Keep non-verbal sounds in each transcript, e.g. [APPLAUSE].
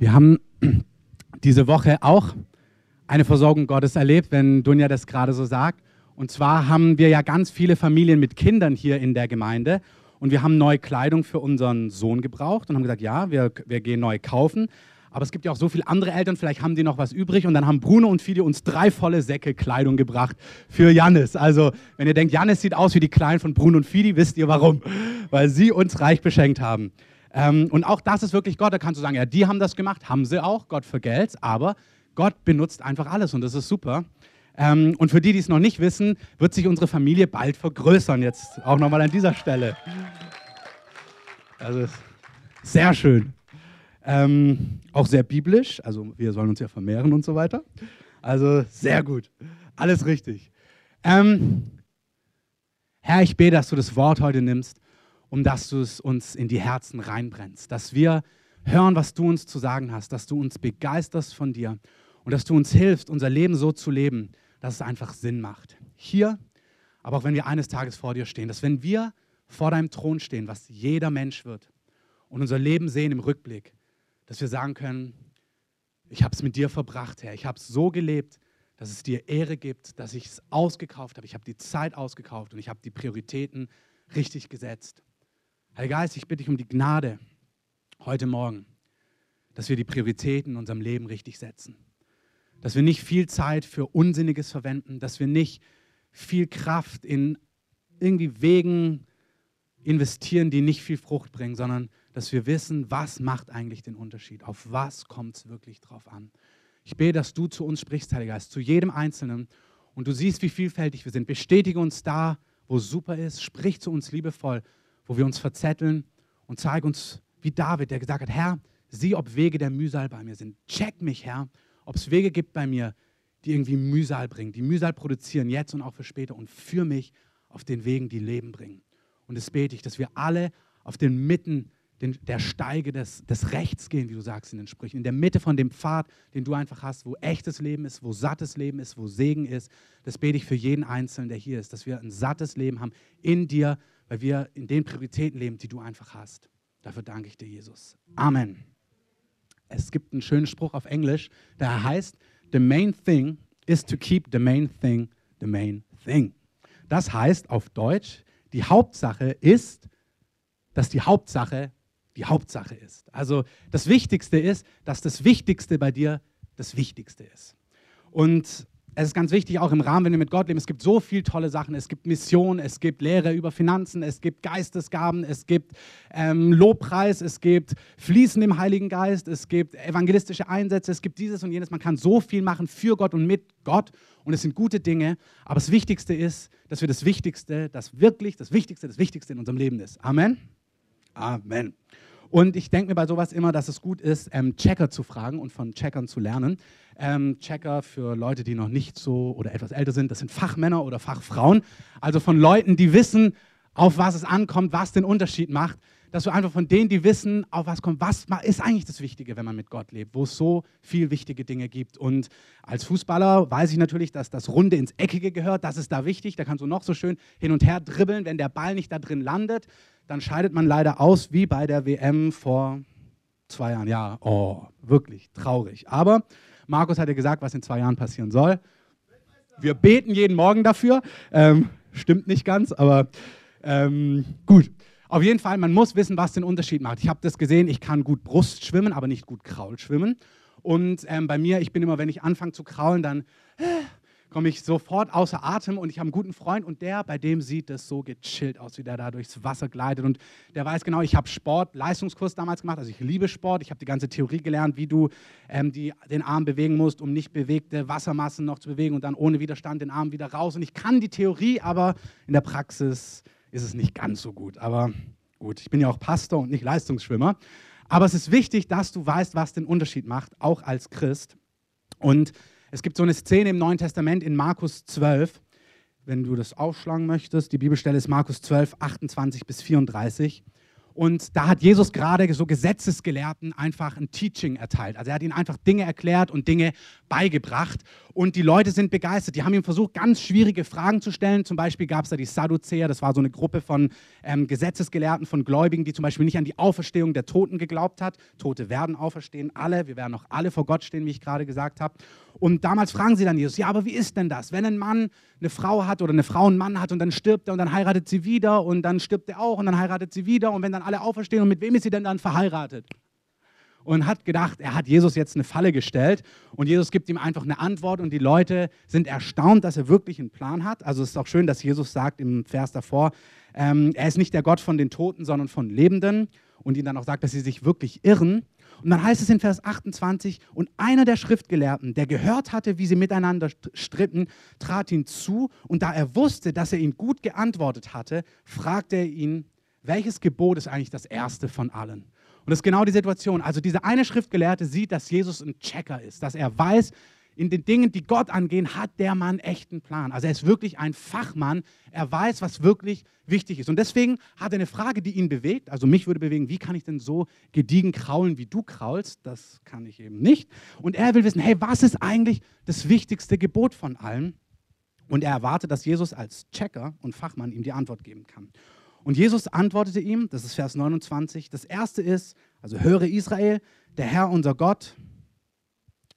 Wir haben [CLEARS THROAT] diese Woche auch eine Versorgung Gottes erlebt, wenn Dunja das gerade so sagt. Und zwar haben wir ja ganz viele Familien mit Kindern hier in der Gemeinde und wir haben neue Kleidung für unseren Sohn gebraucht und haben gesagt, ja, wir, wir gehen neu kaufen. Aber es gibt ja auch so viele andere Eltern, vielleicht haben die noch was übrig. Und dann haben Bruno und Fidi uns drei volle Säcke Kleidung gebracht für Jannis. Also, wenn ihr denkt, Jannis sieht aus wie die Kleinen von Bruno und Fidi, wisst ihr warum. Weil sie uns reich beschenkt haben. Ähm, und auch das ist wirklich Gott. Da kannst du sagen, ja, die haben das gemacht, haben sie auch, Gott vergelt's, aber Gott benutzt einfach alles und das ist super. Ähm, und für die, die es noch nicht wissen, wird sich unsere Familie bald vergrößern. Jetzt auch nochmal an dieser Stelle. Also sehr schön. Ähm, auch sehr biblisch, also wir sollen uns ja vermehren und so weiter. Also sehr gut. Alles richtig. Ähm, Herr, ich bete, dass du das Wort heute nimmst um dass du es uns in die Herzen reinbrennst, dass wir hören, was du uns zu sagen hast, dass du uns begeisterst von dir und dass du uns hilfst, unser Leben so zu leben, dass es einfach Sinn macht. Hier, aber auch wenn wir eines Tages vor dir stehen, dass wenn wir vor deinem Thron stehen, was jeder Mensch wird, und unser Leben sehen im Rückblick, dass wir sagen können, ich habe es mit dir verbracht, Herr, ich habe es so gelebt, dass es dir Ehre gibt, dass ich es ausgekauft habe, ich habe die Zeit ausgekauft und ich habe die Prioritäten richtig gesetzt. Heiliger Geist, ich bitte dich um die Gnade heute Morgen, dass wir die Prioritäten in unserem Leben richtig setzen. Dass wir nicht viel Zeit für Unsinniges verwenden, dass wir nicht viel Kraft in irgendwie Wegen investieren, die nicht viel Frucht bringen, sondern dass wir wissen, was macht eigentlich den Unterschied, auf was kommt es wirklich drauf an. Ich bete, dass du zu uns sprichst, Heiliger Geist, zu jedem Einzelnen und du siehst, wie vielfältig wir sind. Bestätige uns da, wo super ist, sprich zu uns liebevoll wo wir uns verzetteln und zeig uns, wie David, der gesagt hat, Herr, sieh, ob Wege der Mühsal bei mir sind. Check mich, Herr, ob es Wege gibt bei mir, die irgendwie Mühsal bringen, die Mühsal produzieren, jetzt und auch für später und führ mich auf den Wegen, die Leben bringen. Und es bete ich, dass wir alle auf den Mitten den, der Steige des, des Rechts gehen, wie du sagst in den Sprüchen, in der Mitte von dem Pfad, den du einfach hast, wo echtes Leben ist, wo sattes Leben ist, wo Segen ist. Das bete ich für jeden Einzelnen, der hier ist, dass wir ein sattes Leben haben in dir, weil wir in den Prioritäten leben, die du einfach hast. Dafür danke ich dir, Jesus. Amen. Es gibt einen schönen Spruch auf Englisch, der heißt, The main thing is to keep the main thing the main thing. Das heißt auf Deutsch, die Hauptsache ist, dass die Hauptsache die Hauptsache ist. Also das Wichtigste ist, dass das Wichtigste bei dir das Wichtigste ist. Und es ist ganz wichtig, auch im Rahmen, wenn wir mit Gott leben, es gibt so viele tolle Sachen. Es gibt Mission, es gibt Lehre über Finanzen, es gibt Geistesgaben, es gibt ähm, Lobpreis, es gibt Fließen im Heiligen Geist, es gibt evangelistische Einsätze, es gibt dieses und jenes. Man kann so viel machen für Gott und mit Gott und es sind gute Dinge. Aber das Wichtigste ist, dass wir das Wichtigste, das wirklich das Wichtigste, das Wichtigste in unserem Leben ist. Amen. Amen. Und ich denke mir bei sowas immer, dass es gut ist, ähm, Checker zu fragen und von Checkern zu lernen. Ähm, Checker für Leute, die noch nicht so oder etwas älter sind, das sind Fachmänner oder Fachfrauen. Also von Leuten, die wissen, auf was es ankommt, was den Unterschied macht. Dass du einfach von denen, die wissen, auf was kommt, was ist eigentlich das Wichtige, wenn man mit Gott lebt, wo es so viel wichtige Dinge gibt. Und als Fußballer weiß ich natürlich, dass das Runde ins Eckige gehört. Das ist da wichtig. Da kannst du noch so schön hin und her dribbeln. Wenn der Ball nicht da drin landet, dann scheidet man leider aus, wie bei der WM vor zwei Jahren. Ja, oh, wirklich traurig. Aber Markus hat ja gesagt, was in zwei Jahren passieren soll. Wir beten jeden Morgen dafür. Ähm, stimmt nicht ganz, aber ähm, gut. Auf jeden Fall, man muss wissen, was den Unterschied macht. Ich habe das gesehen, ich kann gut Brust schwimmen, aber nicht gut Kraul schwimmen. Und ähm, bei mir, ich bin immer, wenn ich anfange zu kraulen, dann äh, komme ich sofort außer Atem und ich habe einen guten Freund und der, bei dem sieht es so gechillt aus, wie der da durchs Wasser gleitet und der weiß genau, ich habe Sport, Leistungskurs damals gemacht, also ich liebe Sport, ich habe die ganze Theorie gelernt, wie du ähm, die, den Arm bewegen musst, um nicht bewegte Wassermassen noch zu bewegen und dann ohne Widerstand den Arm wieder raus und ich kann die Theorie, aber in der Praxis ist es nicht ganz so gut, aber gut, ich bin ja auch Pastor und nicht Leistungsschwimmer, aber es ist wichtig, dass du weißt, was den Unterschied macht, auch als Christ und es gibt so eine Szene im Neuen Testament in Markus 12, wenn du das aufschlagen möchtest. Die Bibelstelle ist Markus 12, 28 bis 34. Und da hat Jesus gerade so Gesetzesgelehrten einfach ein Teaching erteilt. Also er hat ihnen einfach Dinge erklärt und Dinge beigebracht. Und die Leute sind begeistert. Die haben ihm versucht, ganz schwierige Fragen zu stellen. Zum Beispiel gab es da die Sadduzäer. Das war so eine Gruppe von ähm, Gesetzesgelehrten, von Gläubigen, die zum Beispiel nicht an die Auferstehung der Toten geglaubt hat. Tote werden auferstehen, alle. Wir werden auch alle vor Gott stehen, wie ich gerade gesagt habe. Und damals fragen sie dann Jesus, ja, aber wie ist denn das, wenn ein Mann eine Frau hat oder eine Frau einen Mann hat und dann stirbt er und dann heiratet sie wieder und dann stirbt er auch und dann heiratet sie wieder und wenn dann alle auferstehen und mit wem ist sie denn dann verheiratet? Und hat gedacht, er hat Jesus jetzt eine Falle gestellt und Jesus gibt ihm einfach eine Antwort und die Leute sind erstaunt, dass er wirklich einen Plan hat. Also es ist auch schön, dass Jesus sagt im Vers davor, ähm, er ist nicht der Gott von den Toten, sondern von Lebenden und ihnen dann auch sagt, dass sie sich wirklich irren. Und dann heißt es in Vers 28, und einer der Schriftgelehrten, der gehört hatte, wie sie miteinander stritten, trat ihn zu, und da er wusste, dass er ihn gut geantwortet hatte, fragte er ihn, welches Gebot ist eigentlich das erste von allen? Und das ist genau die Situation. Also dieser eine Schriftgelehrte sieht, dass Jesus ein Checker ist, dass er weiß, in den Dingen, die Gott angehen, hat der Mann echten Plan. Also er ist wirklich ein Fachmann. Er weiß, was wirklich wichtig ist. Und deswegen hat er eine Frage, die ihn bewegt. Also mich würde bewegen, wie kann ich denn so gediegen kraulen, wie du kraulst? Das kann ich eben nicht. Und er will wissen, hey, was ist eigentlich das wichtigste Gebot von allen? Und er erwartet, dass Jesus als Checker und Fachmann ihm die Antwort geben kann. Und Jesus antwortete ihm, das ist Vers 29, das erste ist, also höre Israel, der Herr unser Gott,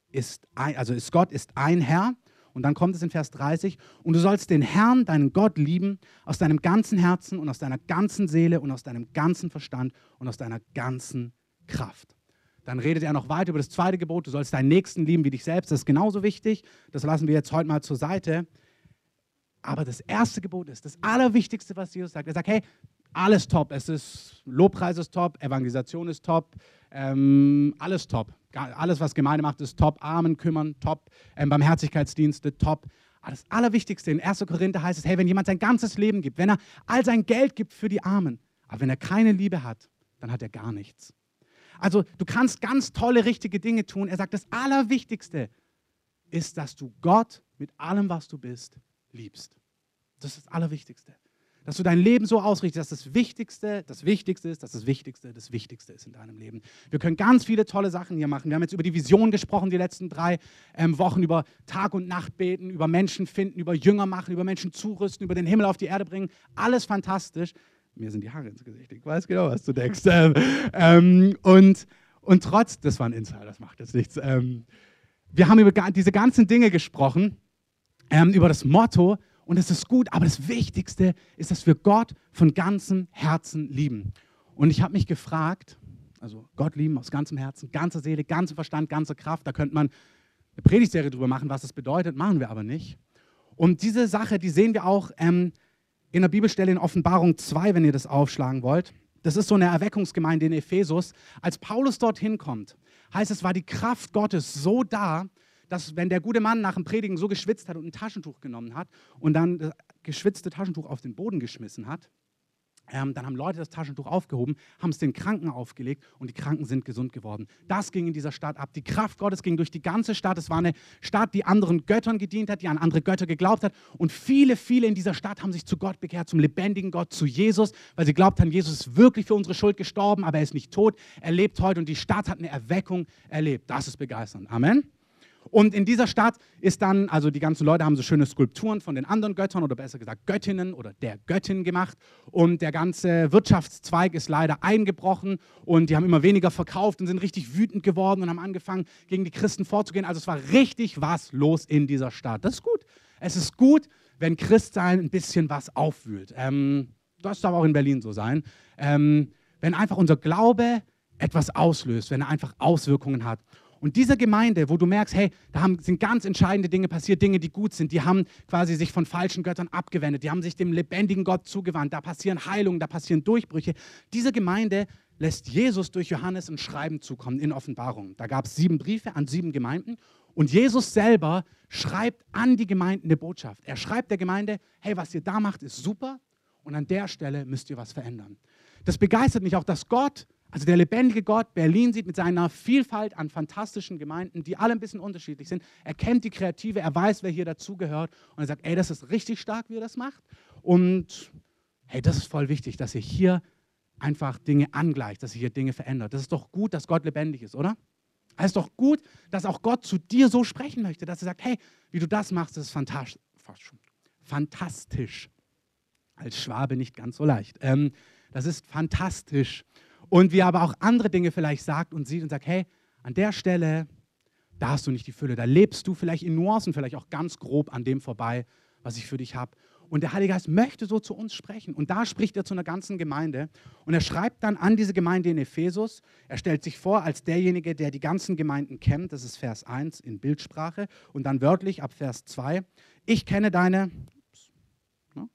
ist ein, also ist Gott ist ein Herr. Und dann kommt es in Vers 30, und du sollst den Herrn, deinen Gott, lieben aus deinem ganzen Herzen und aus deiner ganzen Seele und aus deinem ganzen Verstand und aus deiner ganzen Kraft. Dann redet er noch weiter über das zweite Gebot, du sollst deinen Nächsten lieben wie dich selbst. Das ist genauso wichtig. Das lassen wir jetzt heute mal zur Seite. Aber das erste Gebot ist das Allerwichtigste, was Jesus sagt. Er sagt, hey, alles top. Es ist Lobpreis ist top, Evangelisation ist top, ähm, alles top. Alles, was Gemeinde macht, ist top. Armen kümmern, top. Ähm, Barmherzigkeitsdienste, top. Aber das Allerwichtigste in 1. Korinther heißt es, hey, wenn jemand sein ganzes Leben gibt, wenn er all sein Geld gibt für die Armen, aber wenn er keine Liebe hat, dann hat er gar nichts. Also du kannst ganz tolle, richtige Dinge tun. Er sagt, das Allerwichtigste ist, dass du Gott mit allem, was du bist, liebst. Das ist das Allerwichtigste. Dass du dein Leben so ausrichtest, dass das Wichtigste das Wichtigste ist, dass das Wichtigste das Wichtigste ist in deinem Leben. Wir können ganz viele tolle Sachen hier machen. Wir haben jetzt über die Vision gesprochen, die letzten drei ähm, Wochen, über Tag und Nacht beten, über Menschen finden, über Jünger machen, über Menschen zurüsten, über den Himmel auf die Erde bringen. Alles fantastisch. Mir sind die Haare ins Gesicht. Ich weiß genau, was du denkst. [LAUGHS] Ähm, ähm, und, und trotz, das war ein Insider, das macht jetzt nichts. Ähm, wir haben über diese ganzen Dinge gesprochen, ähm, über das Motto, und es ist gut, aber das Wichtigste ist, dass wir Gott von ganzem Herzen lieben. Und ich habe mich gefragt, also Gott lieben aus ganzem Herzen, ganzer Seele, ganzem Verstand, ganzer Kraft, da könnte man eine Predigtserie drüber machen, was das bedeutet, machen wir aber nicht. Und diese Sache, die sehen wir auch ähm, in der Bibelstelle in Offenbarung 2, wenn ihr das aufschlagen wollt. Das ist so eine Erweckungsgemeinde in Ephesus. Als Paulus dorthin kommt, heißt es, war die Kraft Gottes so da, dass wenn der gute Mann nach dem Predigen so geschwitzt hat und ein Taschentuch genommen hat und dann das geschwitzte Taschentuch auf den Boden geschmissen hat, ähm, dann haben Leute das Taschentuch aufgehoben, haben es den Kranken aufgelegt und die Kranken sind gesund geworden. Das ging in dieser Stadt ab. Die Kraft Gottes ging durch die ganze Stadt. Es war eine Stadt, die anderen Göttern gedient hat, die an andere Götter geglaubt hat. Und viele, viele in dieser Stadt haben sich zu Gott bekehrt, zum lebendigen Gott, zu Jesus, weil sie glaubt haben, Jesus ist wirklich für unsere Schuld gestorben, aber er ist nicht tot. Er lebt heute und die Stadt hat eine Erweckung erlebt. Das ist begeisternd. Amen. Und in dieser Stadt ist dann, also die ganzen Leute haben so schöne Skulpturen von den anderen Göttern oder besser gesagt Göttinnen oder der Göttin gemacht. Und der ganze Wirtschaftszweig ist leider eingebrochen und die haben immer weniger verkauft und sind richtig wütend geworden und haben angefangen, gegen die Christen vorzugehen. Also es war richtig was los in dieser Stadt. Das ist gut. Es ist gut, wenn Christsein ein bisschen was aufwühlt. Ähm, das darf auch in Berlin so sein. Ähm, wenn einfach unser Glaube etwas auslöst, wenn er einfach Auswirkungen hat. Und diese Gemeinde, wo du merkst, hey, da haben, sind ganz entscheidende Dinge passiert, Dinge, die gut sind, die haben quasi sich von falschen Göttern abgewendet, die haben sich dem lebendigen Gott zugewandt, da passieren Heilungen, da passieren Durchbrüche. Diese Gemeinde lässt Jesus durch Johannes ein Schreiben zukommen in Offenbarung. Da gab es sieben Briefe an sieben Gemeinden und Jesus selber schreibt an die Gemeinden eine Botschaft. Er schreibt der Gemeinde, hey, was ihr da macht, ist super und an der Stelle müsst ihr was verändern. Das begeistert mich auch, dass Gott also der lebendige Gott Berlin sieht mit seiner Vielfalt an fantastischen Gemeinden, die alle ein bisschen unterschiedlich sind. Er kennt die Kreative, er weiß, wer hier dazugehört und er sagt, ey, das ist richtig stark, wie er das macht. Und hey, das ist voll wichtig, dass ihr hier einfach Dinge angleicht, dass sich hier Dinge verändert. Das ist doch gut, dass Gott lebendig ist, oder? Es ist doch gut, dass auch Gott zu dir so sprechen möchte, dass er sagt, hey, wie du das machst, das ist fantastisch. Fantastisch. Als Schwabe nicht ganz so leicht. Ähm, das ist fantastisch. Und wie er aber auch andere Dinge vielleicht sagt und sieht und sagt, hey, an der Stelle, da hast du nicht die Fülle. Da lebst du vielleicht in Nuancen, vielleicht auch ganz grob an dem vorbei, was ich für dich habe. Und der Heilige Geist möchte so zu uns sprechen. Und da spricht er zu einer ganzen Gemeinde. Und er schreibt dann an diese Gemeinde in Ephesus. Er stellt sich vor als derjenige, der die ganzen Gemeinden kennt. Das ist Vers 1 in Bildsprache. Und dann wörtlich ab Vers 2. Ich kenne deine, ne?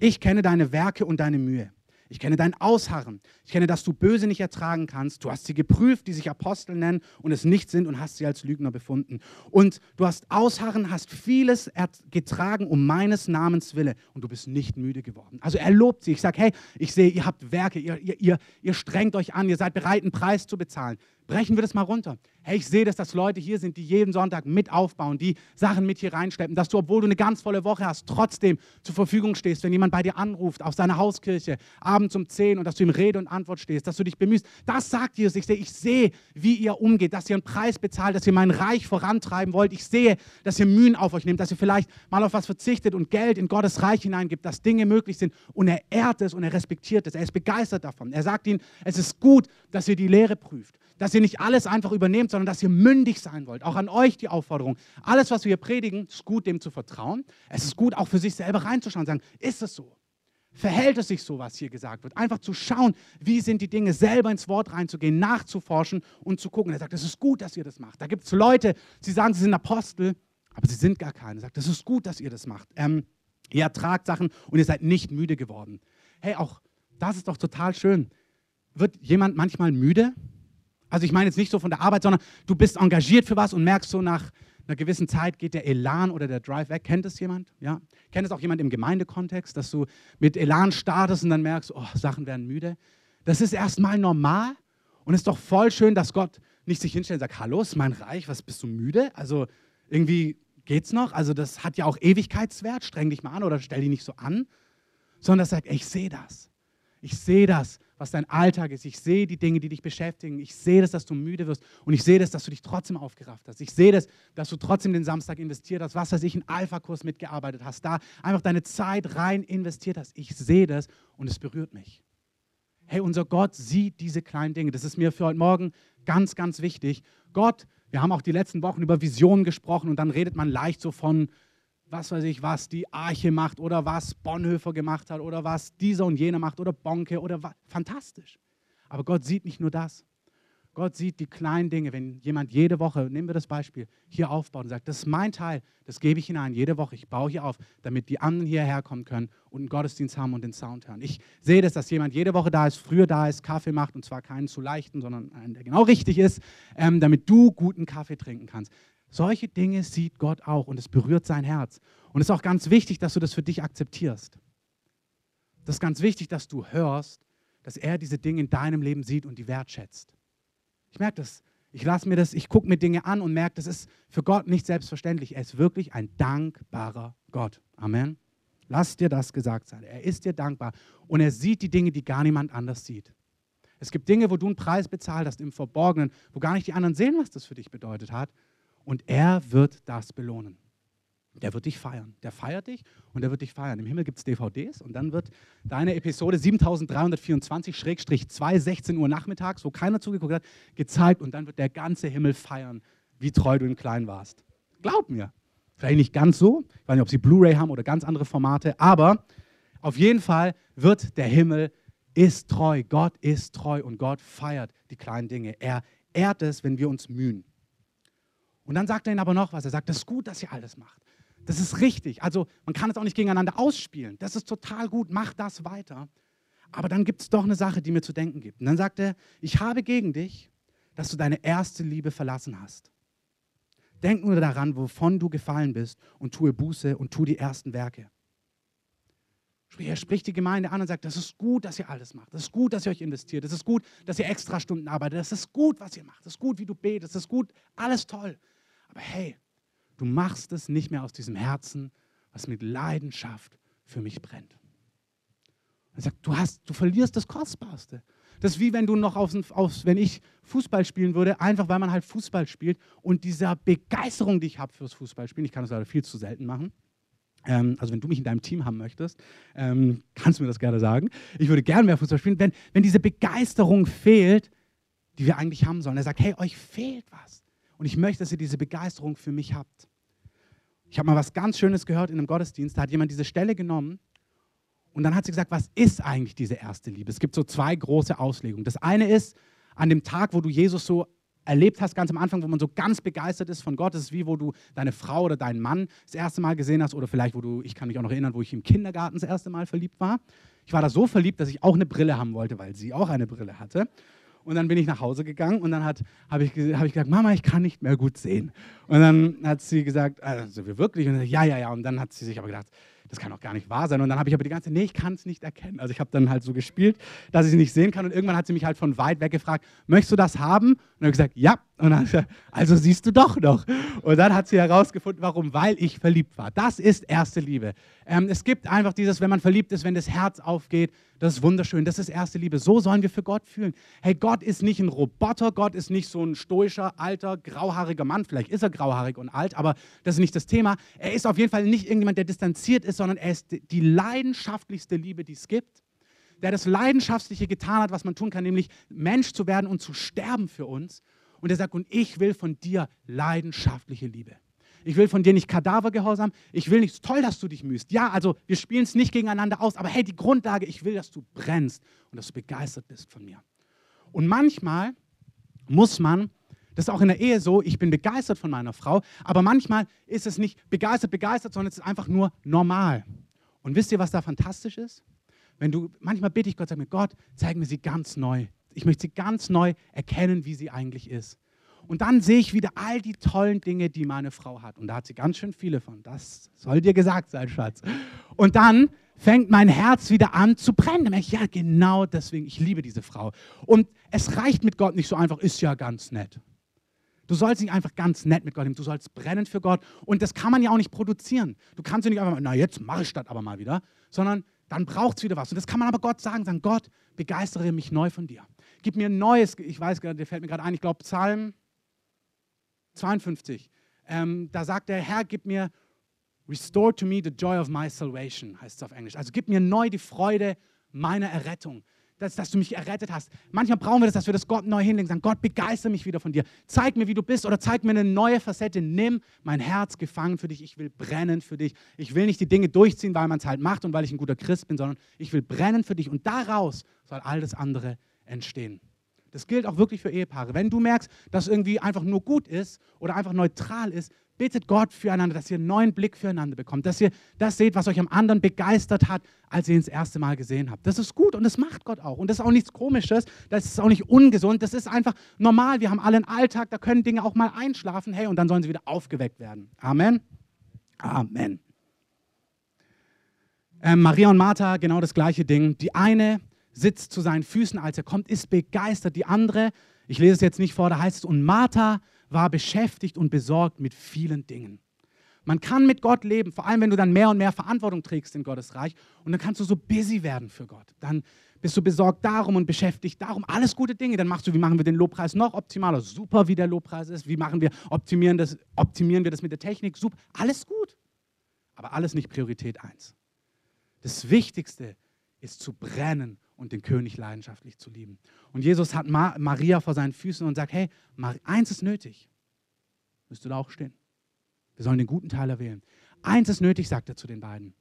ich kenne deine Werke und deine Mühe ich kenne dein Ausharren. Ich kenne, dass du Böse nicht ertragen kannst. Du hast sie geprüft, die sich Apostel nennen und es nicht sind und hast sie als Lügner befunden. Und du hast Ausharren, hast vieles getragen um meines Namens Wille und du bist nicht müde geworden. Also er lobt sie. Ich sage, hey, ich sehe, ihr habt Werke, ihr, ihr, ihr, ihr strengt euch an, ihr seid bereit, einen Preis zu bezahlen. Brechen wir das mal runter. Hey, ich sehe, dass das Leute hier sind, die jeden Sonntag mit aufbauen, die Sachen mit hier reinschleppen, dass du, obwohl du eine ganz volle Woche hast, trotzdem zur Verfügung stehst, wenn jemand bei dir anruft, auf seiner Hauskirche, abends um 10 und dass du ihm Rede und Antwort stehst, dass du dich bemühst. Das sagt Jesus. Ich sehe, ich sehe, wie ihr umgeht, dass ihr einen Preis bezahlt, dass ihr mein Reich vorantreiben wollt. Ich sehe, dass ihr Mühen auf euch nehmt, dass ihr vielleicht mal auf was verzichtet und Geld in Gottes Reich hineingibt, dass Dinge möglich sind. Und er ehrt es und er respektiert es. Er ist begeistert davon. Er sagt ihnen, es ist gut, dass ihr die Lehre prüft dass ihr nicht alles einfach übernehmt, sondern dass ihr mündig sein wollt. Auch an euch die Aufforderung. Alles, was wir hier predigen, ist gut, dem zu vertrauen. Es ist gut, auch für sich selber reinzuschauen und sagen, ist es so? Verhält es sich so, was hier gesagt wird? Einfach zu schauen, wie sind die Dinge, selber ins Wort reinzugehen, nachzuforschen und zu gucken. Er sagt, es ist gut, dass ihr das macht. Da gibt es Leute, sie sagen, sie sind Apostel, aber sie sind gar keine. Er sagt, es ist gut, dass ihr das macht. Ähm, ihr ertragt Sachen und ihr seid nicht müde geworden. Hey, auch das ist doch total schön. Wird jemand manchmal müde? Also ich meine jetzt nicht so von der Arbeit, sondern du bist engagiert für was und merkst so nach einer gewissen Zeit geht der Elan oder der Drive weg. Kennt es jemand? Ja? Kennt es auch jemand im Gemeindekontext, dass du mit Elan startest und dann merkst, oh, Sachen werden müde? Das ist erstmal normal und ist doch voll schön, dass Gott nicht sich hinstellt und sagt, hallo, ist mein Reich, was bist du müde? Also irgendwie geht's noch? Also das hat ja auch Ewigkeitswert, streng dich mal an oder stell dich nicht so an, sondern er sagt, ich sehe das. Ich sehe das was dein Alltag ist. Ich sehe die Dinge, die dich beschäftigen. Ich sehe das, dass du müde wirst. Und ich sehe das, dass du dich trotzdem aufgerafft hast. Ich sehe das, dass du trotzdem den Samstag investiert hast. Was weiß ich, einen Alpha-Kurs mitgearbeitet hast. Da einfach deine Zeit rein investiert hast. Ich sehe das und es berührt mich. Hey, unser Gott sieht diese kleinen Dinge. Das ist mir für heute Morgen ganz, ganz wichtig. Gott, wir haben auch die letzten Wochen über Visionen gesprochen und dann redet man leicht so von was weiß ich, was die Arche macht oder was Bonhoeffer gemacht hat oder was dieser und jener macht oder Bonke oder was. Fantastisch. Aber Gott sieht nicht nur das. Gott sieht die kleinen Dinge. Wenn jemand jede Woche, nehmen wir das Beispiel, hier aufbaut und sagt, das ist mein Teil, das gebe ich hinein, jede Woche, ich baue hier auf, damit die anderen hierher kommen können und einen Gottesdienst haben und den Sound hören. Ich sehe das, dass jemand jede Woche da ist, früher da ist, Kaffee macht und zwar keinen zu leichten, sondern einen, der genau richtig ist, ähm, damit du guten Kaffee trinken kannst. Solche Dinge sieht Gott auch und es berührt sein Herz. Und es ist auch ganz wichtig, dass du das für dich akzeptierst. Das ist ganz wichtig, dass du hörst, dass er diese Dinge in deinem Leben sieht und die wertschätzt. Ich merke das. Ich lasse mir das, ich gucke mir Dinge an und merke, das ist für Gott nicht selbstverständlich. Er ist wirklich ein dankbarer Gott. Amen. Lass dir das gesagt sein. Er ist dir dankbar und er sieht die Dinge, die gar niemand anders sieht. Es gibt Dinge, wo du einen Preis bezahlt hast im Verborgenen, wo gar nicht die anderen sehen, was das für dich bedeutet hat und er wird das belohnen. Der wird dich feiern. Der feiert dich und er wird dich feiern. Im Himmel gibt es DVDs und dann wird deine Episode 7324-2, 16 Uhr nachmittags, wo keiner zugeguckt hat, gezeigt und dann wird der ganze Himmel feiern, wie treu du im Kleinen warst. Glaub mir. Vielleicht nicht ganz so, ich weiß nicht, ob sie Blu-ray haben oder ganz andere Formate, aber auf jeden Fall wird der Himmel ist treu. Gott ist treu und Gott feiert die kleinen Dinge. Er ehrt es, wenn wir uns mühen. Und dann sagt er ihnen aber noch was. Er sagt, das ist gut, dass ihr alles macht. Das ist richtig. Also man kann es auch nicht gegeneinander ausspielen. Das ist total gut. Mach das weiter. Aber dann gibt es doch eine Sache, die mir zu denken gibt. Und dann sagt er, ich habe gegen dich, dass du deine erste Liebe verlassen hast. Denk nur daran, wovon du gefallen bist und tue Buße und tue die ersten Werke. Er spricht die Gemeinde an und sagt, das ist gut, dass ihr alles macht. Das ist gut, dass ihr euch investiert. Das ist gut, dass ihr extra Stunden arbeitet. Das ist gut, was ihr macht. Das ist gut, wie du betest. Das ist gut, alles toll. Aber hey, du machst es nicht mehr aus diesem Herzen, was mit Leidenschaft für mich brennt. Er sagt, du, hast, du verlierst das Kostbarste. Das ist wie wenn du noch aufs, aufs, wenn ich Fußball spielen würde, einfach weil man halt Fußball spielt und dieser Begeisterung, die ich habe fürs Fußballspielen, ich kann das leider viel zu selten machen. Ähm, also wenn du mich in deinem Team haben möchtest, ähm, kannst du mir das gerne sagen. Ich würde gerne mehr Fußball spielen. Wenn, wenn diese Begeisterung fehlt, die wir eigentlich haben sollen. Er sagt, hey, euch fehlt was. Und ich möchte, dass ihr diese Begeisterung für mich habt. Ich habe mal was ganz Schönes gehört in einem Gottesdienst. Da hat jemand diese Stelle genommen und dann hat sie gesagt, was ist eigentlich diese erste Liebe? Es gibt so zwei große Auslegungen. Das eine ist, an dem Tag, wo du Jesus so erlebt hast, ganz am Anfang, wo man so ganz begeistert ist von Gott, das ist wie, wo du deine Frau oder deinen Mann das erste Mal gesehen hast oder vielleicht, wo du, ich kann mich auch noch erinnern, wo ich im Kindergarten das erste Mal verliebt war. Ich war da so verliebt, dass ich auch eine Brille haben wollte, weil sie auch eine Brille hatte. Und dann bin ich nach Hause gegangen und dann habe ich, hab ich gesagt, Mama, ich kann nicht mehr gut sehen. Und dann hat sie gesagt, also wir wirklich? Und dann, ja, ja, ja. Und dann hat sie sich aber gedacht, das kann doch gar nicht wahr sein. Und dann habe ich aber die ganze Zeit, nee, ich kann es nicht erkennen. Also ich habe dann halt so gespielt, dass ich es nicht sehen kann. Und irgendwann hat sie mich halt von weit weg gefragt, möchtest du das haben? Und dann habe ich gesagt, ja. Und dann hat sie gesagt, also siehst du doch noch. Und dann hat sie herausgefunden, warum, weil ich verliebt war. Das ist erste Liebe. Ähm, es gibt einfach dieses, wenn man verliebt ist, wenn das Herz aufgeht, das ist wunderschön, das ist erste Liebe. So sollen wir für Gott fühlen. Hey, Gott ist nicht ein Roboter, Gott ist nicht so ein stoischer, alter, grauhaariger Mann. Vielleicht ist er grauhaarig und alt, aber das ist nicht das Thema. Er ist auf jeden Fall nicht irgendjemand, der distanziert ist, sondern er ist die leidenschaftlichste Liebe, die es gibt. Der das Leidenschaftliche getan hat, was man tun kann, nämlich Mensch zu werden und zu sterben für uns. Und er sagt, und ich will von dir leidenschaftliche Liebe. Ich will von dir nicht Kadavergehorsam. Ich will nicht, toll, dass du dich mühst. Ja, also wir spielen es nicht gegeneinander aus, aber hey, die Grundlage, ich will, dass du brennst und dass du begeistert bist von mir. Und manchmal muss man, das ist auch in der Ehe so, ich bin begeistert von meiner Frau, aber manchmal ist es nicht begeistert, begeistert, sondern es ist einfach nur normal. Und wisst ihr, was da fantastisch ist? Wenn du, manchmal bitte ich Gott, sag mir, Gott, zeig mir sie ganz neu. Ich möchte sie ganz neu erkennen, wie sie eigentlich ist. Und dann sehe ich wieder all die tollen Dinge, die meine Frau hat. Und da hat sie ganz schön viele von. Das soll dir gesagt sein, Schatz. Und dann fängt mein Herz wieder an zu brennen. Ich, ja, genau deswegen, ich liebe diese Frau. Und es reicht mit Gott nicht so einfach, ist ja ganz nett. Du sollst nicht einfach ganz nett mit Gott leben, du sollst brennen für Gott. Und das kann man ja auch nicht produzieren. Du kannst ja nicht einfach, na jetzt mache ich das aber mal wieder, sondern dann braucht es wieder was. Und das kann man aber Gott sagen, sagen, Gott, begeistere mich neu von dir. Gib mir ein neues, ich weiß gerade, der fällt mir gerade ein, ich glaube Psalm 52. Ähm, da sagt der Herr, gib mir, restore to me the joy of my salvation, heißt es auf Englisch. Also gib mir neu die Freude meiner Errettung. Dass, dass, du mich errettet hast. Manchmal brauchen wir das, dass wir das Gott neu hinlegen, sagen, Gott, begeister mich wieder von dir. Zeig mir, wie du bist oder zeig mir eine neue Facette. Nimm mein Herz gefangen für dich. Ich will brennen für dich. Ich will nicht die Dinge durchziehen, weil man es halt macht und weil ich ein guter Christ bin, sondern ich will brennen für dich. Und daraus soll all das andere entstehen. Das gilt auch wirklich für Ehepaare. Wenn du merkst, dass irgendwie einfach nur gut ist oder einfach neutral ist, bittet Gott füreinander, dass ihr einen neuen Blick füreinander bekommt, dass ihr das seht, was euch am anderen begeistert hat, als ihr ihn das erste Mal gesehen habt. Das ist gut und das macht Gott auch. Und das ist auch nichts Komisches, das ist auch nicht ungesund, das ist einfach normal. Wir haben alle einen Alltag, da können Dinge auch mal einschlafen, hey, und dann sollen sie wieder aufgeweckt werden. Amen. Amen. Ähm, Maria und Martha, genau das gleiche Ding. Die eine sitzt zu seinen Füßen, als er kommt, ist begeistert. Die andere, ich lese es jetzt nicht vor, da heißt es, und Martha war beschäftigt und besorgt mit vielen Dingen. Man kann mit Gott leben, vor allem wenn du dann mehr und mehr Verantwortung trägst in Gottes Reich. Und dann kannst du so busy werden für Gott. Dann bist du besorgt darum und beschäftigt darum. Alles gute Dinge. Dann machst du, wie machen wir den Lobpreis noch optimaler? Super, wie der Lobpreis ist. Wie machen wir, optimieren, das, optimieren wir das mit der Technik? Super, alles gut. Aber alles nicht Priorität 1. Das Wichtigste ist zu brennen und den König leidenschaftlich zu lieben. Und Jesus hat Maria vor seinen Füßen und sagt, hey, eins ist nötig. Müsst du da auch stehen. Wir sollen den guten Teil erwählen. Eins ist nötig, sagt er zu den beiden,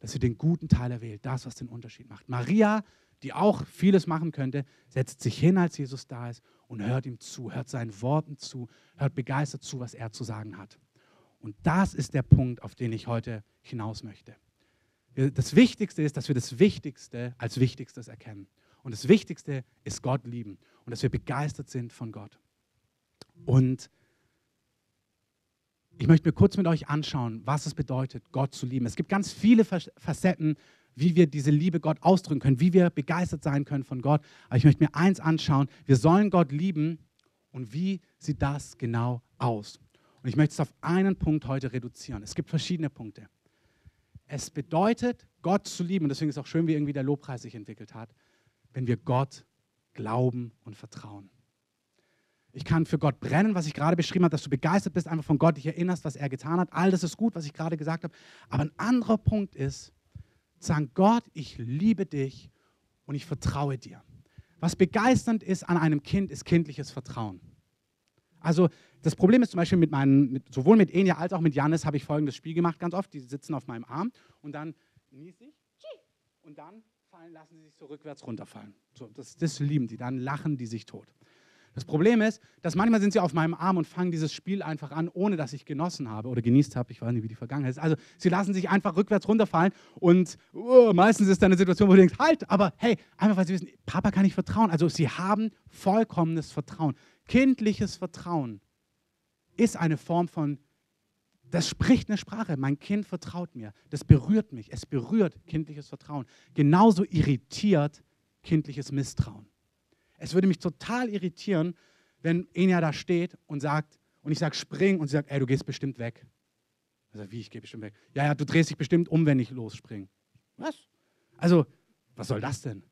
dass ihr den guten Teil erwählt, das, was den Unterschied macht. Maria, die auch vieles machen könnte, setzt sich hin, als Jesus da ist und hört ihm zu, hört seinen Worten zu, hört begeistert zu, was er zu sagen hat. Und das ist der Punkt, auf den ich heute hinaus möchte das Wichtigste ist, dass wir das Wichtigste als Wichtigstes erkennen. Und das Wichtigste ist Gott lieben und dass wir begeistert sind von Gott. Und ich möchte mir kurz mit euch anschauen, was es bedeutet, Gott zu lieben. Es gibt ganz viele Facetten, wie wir diese Liebe Gott ausdrücken können, wie wir begeistert sein können von Gott. Aber ich möchte mir eins anschauen, wir sollen Gott lieben und wie sieht das genau aus? Und ich möchte es auf einen Punkt heute reduzieren. Es gibt verschiedene Punkte. Es bedeutet, Gott zu lieben. Und deswegen ist es auch schön, wie irgendwie der Lobpreis sich entwickelt hat, wenn wir Gott glauben und vertrauen. Ich kann für Gott brennen, was ich gerade beschrieben habe, dass du begeistert bist, einfach von Gott dich erinnerst, was er getan hat. All das ist gut, was ich gerade gesagt habe. Aber ein anderer Punkt ist, sagen, Gott, ich liebe dich und ich vertraue dir. Was begeisternd ist an einem Kind, ist kindliches Vertrauen. Also das Problem ist zum Beispiel mit meinen, mit, sowohl mit Enya als auch mit Janis habe ich folgendes Spiel gemacht, ganz oft. Die sitzen auf meinem Arm und dann niese ich und dann fallen, lassen sie sich so rückwärts runterfallen. So, das, das lieben die, dann lachen die sich tot. Das Problem ist, dass manchmal sind sie auf meinem Arm und fangen dieses Spiel einfach an, ohne dass ich genossen habe oder genießt habe. Ich weiß nicht, wie die Vergangenheit ist. Also sie lassen sich einfach rückwärts runterfallen und oh, meistens ist da eine Situation, wo du denkst, halt, aber hey, einfach weil sie wissen, Papa kann ich vertrauen. Also sie haben vollkommenes Vertrauen. Kindliches Vertrauen ist eine Form von, das spricht eine Sprache. Mein Kind vertraut mir. Das berührt mich. Es berührt kindliches Vertrauen. Genauso irritiert kindliches Misstrauen. Es würde mich total irritieren, wenn Enya da steht und sagt, und ich sage, spring, und sie sagt, ey, du gehst bestimmt weg. Also, wie, ich gehe bestimmt weg? Ja, ja, du drehst dich bestimmt um, wenn ich losspringe. Was? Also, was soll das denn?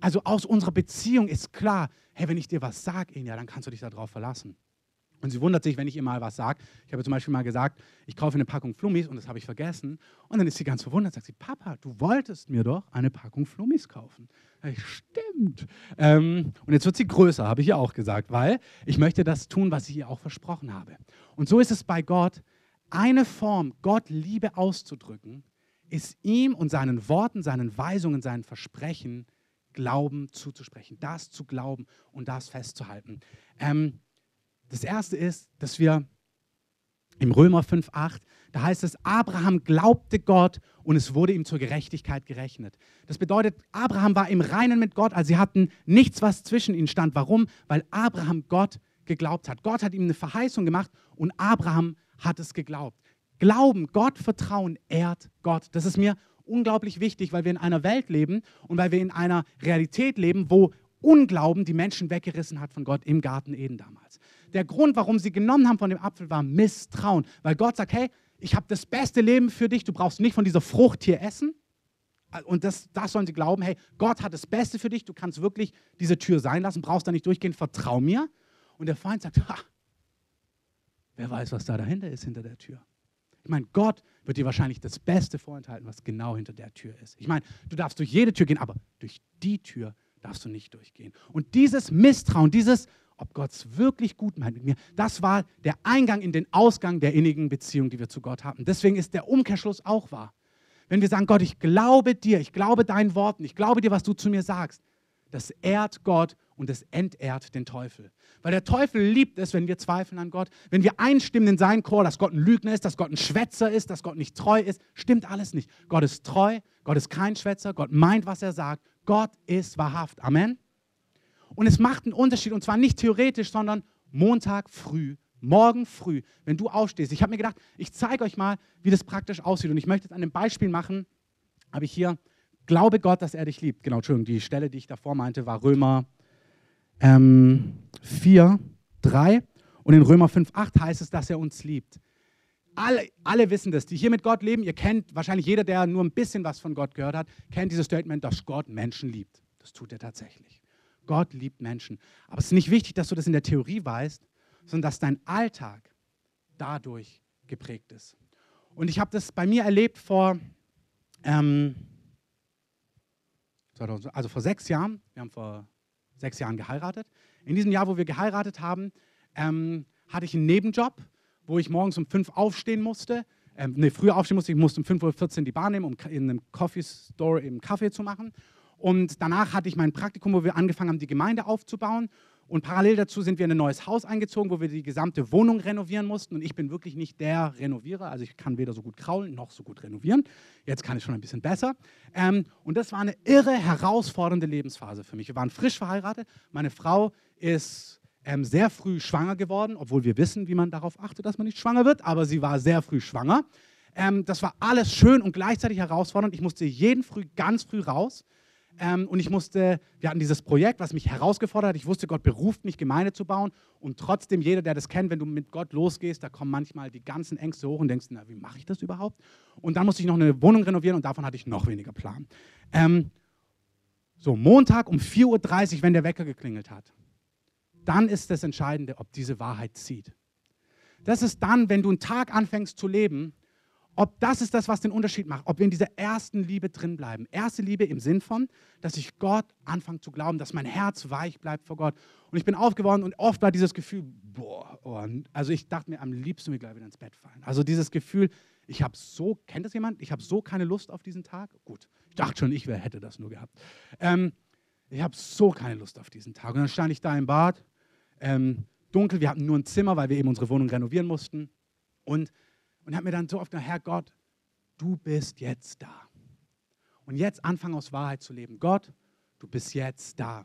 Also, aus unserer Beziehung ist klar, hey, wenn ich dir was sage, Enya, dann kannst du dich darauf verlassen. Und sie wundert sich, wenn ich ihr mal was sage. Ich habe zum Beispiel mal gesagt, ich kaufe eine Packung Flummis und das habe ich vergessen. Und dann ist sie ganz verwundert, sagt sie, Papa, du wolltest mir doch eine Packung Flummis kaufen. Ich, Stimmt. Ähm, und jetzt wird sie größer, habe ich ihr auch gesagt, weil ich möchte das tun, was ich ihr auch versprochen habe. Und so ist es bei Gott. Eine Form, Gott Liebe auszudrücken, ist ihm und seinen Worten, seinen Weisungen, seinen Versprechen Glauben zuzusprechen, das zu glauben und das festzuhalten. Ähm, das erste ist, dass wir im Römer 5,8, da heißt es, Abraham glaubte Gott und es wurde ihm zur Gerechtigkeit gerechnet. Das bedeutet, Abraham war im Reinen mit Gott, also sie hatten nichts, was zwischen ihnen stand. Warum? Weil Abraham Gott geglaubt hat. Gott hat ihm eine Verheißung gemacht und Abraham hat es geglaubt. Glauben, Gott vertrauen, ehrt Gott. Das ist mir unglaublich wichtig, weil wir in einer Welt leben und weil wir in einer Realität leben, wo Unglauben die Menschen weggerissen hat von Gott im Garten Eden damals. Der Grund, warum sie genommen haben von dem Apfel, war Misstrauen. Weil Gott sagt, hey, ich habe das beste Leben für dich, du brauchst nicht von dieser Frucht hier essen. Und das, das sollen sie glauben, hey, Gott hat das Beste für dich, du kannst wirklich diese Tür sein lassen, brauchst da nicht durchgehen, vertrau mir. Und der Feind sagt, ha, wer weiß, was da dahinter ist, hinter der Tür. Ich meine, Gott wird dir wahrscheinlich das Beste vorenthalten, was genau hinter der Tür ist. Ich meine, du darfst durch jede Tür gehen, aber durch die Tür darfst du nicht durchgehen. Und dieses Misstrauen, dieses, ob Gott es wirklich gut meint mit mir, das war der Eingang in den Ausgang der innigen Beziehung, die wir zu Gott hatten. Deswegen ist der Umkehrschluss auch wahr. Wenn wir sagen, Gott, ich glaube dir, ich glaube deinen Worten, ich glaube dir, was du zu mir sagst, das ehrt Gott und es entehrt den Teufel. Weil der Teufel liebt es, wenn wir zweifeln an Gott, wenn wir einstimmen in seinen Chor, dass Gott ein Lügner ist, dass Gott ein Schwätzer ist, dass Gott nicht treu ist. Stimmt alles nicht. Gott ist treu, Gott ist kein Schwätzer, Gott meint, was er sagt. Gott ist wahrhaft. Amen. Und es macht einen Unterschied, und zwar nicht theoretisch, sondern Montag früh, morgen früh, wenn du aufstehst. Ich habe mir gedacht, ich zeige euch mal, wie das praktisch aussieht. Und ich möchte es an einem Beispiel machen, habe ich hier, glaube Gott, dass er dich liebt. Genau, Entschuldigung, die Stelle, die ich davor meinte, war Römer ähm, 4, 3 und in Römer 5, 8 heißt es, dass er uns liebt. Alle, alle wissen das, die hier mit Gott leben. Ihr kennt wahrscheinlich jeder, der nur ein bisschen was von Gott gehört hat, kennt dieses Statement, dass Gott Menschen liebt. Das tut er tatsächlich. Gott liebt Menschen. Aber es ist nicht wichtig, dass du das in der Theorie weißt, sondern dass dein Alltag dadurch geprägt ist. Und ich habe das bei mir erlebt vor, ähm, also vor sechs Jahren. Wir haben vor sechs Jahren geheiratet. In diesem Jahr, wo wir geheiratet haben, ähm, hatte ich einen Nebenjob, wo ich morgens um fünf aufstehen musste. Ähm, ne, früher aufstehen musste, ich musste um 5.14 Uhr die Bahn nehmen, um in einem Coffee Store eben Kaffee zu machen. Und danach hatte ich mein Praktikum, wo wir angefangen haben, die Gemeinde aufzubauen. Und parallel dazu sind wir in ein neues Haus eingezogen, wo wir die gesamte Wohnung renovieren mussten. Und ich bin wirklich nicht der Renovierer. Also ich kann weder so gut kraulen noch so gut renovieren. Jetzt kann ich schon ein bisschen besser. Ähm, und das war eine irre, herausfordernde Lebensphase für mich. Wir waren frisch verheiratet. Meine Frau ist ähm, sehr früh schwanger geworden, obwohl wir wissen, wie man darauf achtet, dass man nicht schwanger wird. Aber sie war sehr früh schwanger. Ähm, das war alles schön und gleichzeitig herausfordernd. Ich musste jeden Früh ganz früh raus Ähm, und ich musste, wir hatten dieses Projekt, was mich herausgefordert hat. Ich wusste, Gott beruft mich, Gemeinde zu bauen. Und trotzdem, jeder, der das kennt, wenn du mit Gott losgehst, da kommen manchmal die ganzen Ängste hoch und denkst, na, wie mache ich das überhaupt? Und dann musste ich noch eine Wohnung renovieren und davon hatte ich noch weniger Plan. Ähm, so, Montag um 4.30 Uhr, wenn der Wecker geklingelt hat. Dann ist das Entscheidende, ob diese Wahrheit zieht. Das ist dann, wenn du einen Tag anfängst zu leben, ob das ist das, was den Unterschied macht, ob wir in dieser ersten Liebe drin bleiben. Erste Liebe im Sinn von, dass ich Gott anfange zu glauben, dass mein Herz weich bleibt vor Gott. Und ich bin aufgeworden und oft war dieses Gefühl, boah, oh, also ich dachte mir, am liebsten will ich gleich wieder ins Bett fallen. Also dieses Gefühl, ich habe so, kennt das jemand? Ich habe so keine Lust auf diesen Tag. Gut, ich dachte schon, ich hätte das nur gehabt. Ähm, ich habe so keine Lust auf diesen Tag. Und dann stand ich da im Bad, ähm, dunkel, wir hatten nur ein Zimmer, weil wir eben unsere Wohnung renovieren mussten. Und und habe mir dann so oft gedacht, Herr Gott, du bist jetzt da. Und jetzt anfangen aus Wahrheit zu leben. Gott, du bist jetzt da.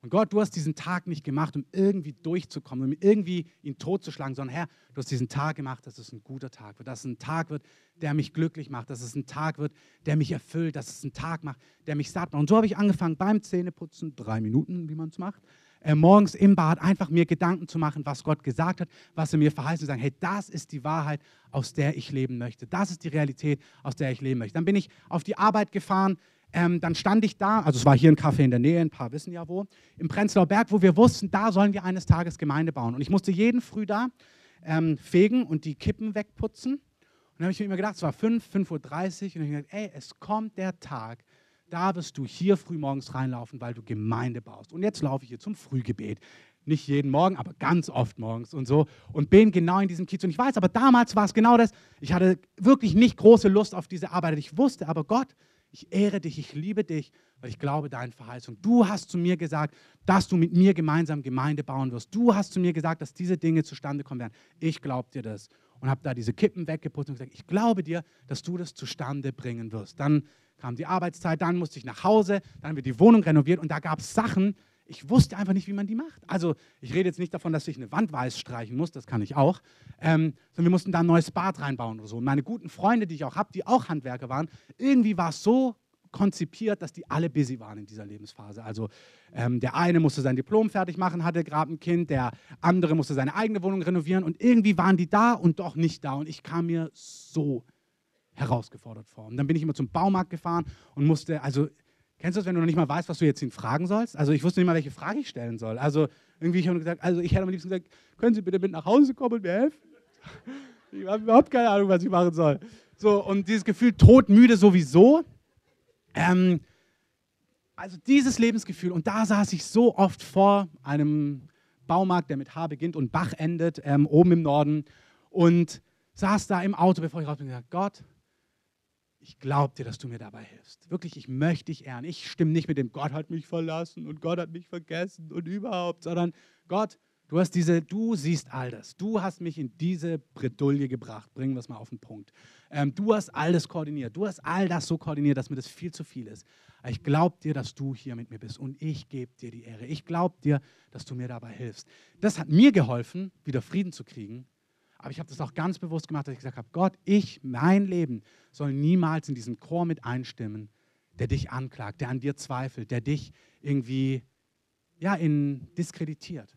Und Gott, du hast diesen Tag nicht gemacht, um irgendwie durchzukommen, um irgendwie ihn totzuschlagen, sondern Herr, du hast diesen Tag gemacht, dass es ein guter Tag wird, dass es ein Tag wird, der mich glücklich macht, dass es ein Tag wird, der mich erfüllt, dass es ein Tag macht, der mich satt macht. Und so habe ich angefangen beim Zähneputzen, drei Minuten, wie man es macht, äh, morgens im Bad einfach mir Gedanken zu machen, was Gott gesagt hat, was er mir verheißen und sagen, hey, das ist die Wahrheit, aus der ich leben möchte. Das ist die Realität, aus der ich leben möchte. Dann bin ich auf die Arbeit gefahren, ähm, dann stand ich da, also es war hier ein Café in der Nähe, ein paar wissen ja wo, im Prenzlauer Berg, wo wir wussten, da sollen wir eines Tages Gemeinde bauen. Und ich musste jeden Früh da ähm, fegen und die Kippen wegputzen. Und dann habe ich mir immer gedacht, es war 5, 5.30 Uhr und ich habe gedacht, ey, es kommt der Tag, da wirst du hier früh morgens reinlaufen, weil du Gemeinde baust. Und jetzt laufe ich hier zum Frühgebet. Nicht jeden Morgen, aber ganz oft morgens und so. Und bin genau in diesem Kiez. Und ich weiß, aber damals war es genau das. Ich hatte wirklich nicht große Lust auf diese Arbeit. Ich wusste aber, Gott, ich ehre dich, ich liebe dich, weil ich glaube deine Verheißung. Du hast zu mir gesagt, dass du mit mir gemeinsam Gemeinde bauen wirst. Du hast zu mir gesagt, dass diese Dinge zustande kommen werden. Ich glaube dir das. Und habe da diese Kippen weggeputzt und gesagt, ich glaube dir, dass du das zustande bringen wirst. Dann kam die Arbeitszeit, dann musste ich nach Hause, dann haben wir die Wohnung renoviert und da gab es Sachen, ich wusste einfach nicht, wie man die macht. Also ich rede jetzt nicht davon, dass ich eine Wand weiß streichen muss, das kann ich auch, ähm, sondern wir mussten da ein neues Bad reinbauen oder so. Und meine guten Freunde, die ich auch habe, die auch Handwerker waren, irgendwie war es so konzipiert, dass die alle busy waren in dieser Lebensphase. Also ähm, der eine musste sein Diplom fertig machen, hatte gerade ein Kind, der andere musste seine eigene Wohnung renovieren und irgendwie waren die da und doch nicht da. Und ich kam mir so herausgefordert vor. Und dann bin ich immer zum Baumarkt gefahren und musste, also kennst du das, wenn du noch nicht mal weißt, was du jetzt ihn fragen sollst? Also ich wusste nicht mal, welche Frage ich stellen soll. Also irgendwie, ich habe gesagt, also ich hätte am liebsten gesagt, können Sie bitte mit nach Hause kommen und mir helfen? Ich habe überhaupt keine Ahnung, was ich machen soll. So, und dieses Gefühl, todmüde sowieso. Ähm, also dieses Lebensgefühl, und da saß ich so oft vor einem Baumarkt, der mit H beginnt und Bach endet, ähm, oben im Norden, und saß da im Auto, bevor ich raus bin, und gesagt, Gott, ich glaube dir, dass du mir dabei hilfst. Wirklich, ich möchte dich ehren. Ich stimme nicht mit dem Gott hat mich verlassen und Gott hat mich vergessen und überhaupt, sondern Gott, du hast diese, du siehst all das. Du hast mich in diese Bredouille gebracht. Bringen wir es mal auf den Punkt. Ähm, du hast alles koordiniert. Du hast all das so koordiniert, dass mir das viel zu viel ist. Ich glaube dir, dass du hier mit mir bist und ich gebe dir die Ehre. Ich glaube dir, dass du mir dabei hilfst. Das hat mir geholfen, wieder Frieden zu kriegen aber ich habe das auch ganz bewusst gemacht, dass ich gesagt habe, Gott, ich, mein Leben soll niemals in diesen Chor mit einstimmen, der dich anklagt, der an dir zweifelt, der dich irgendwie ja, in diskreditiert.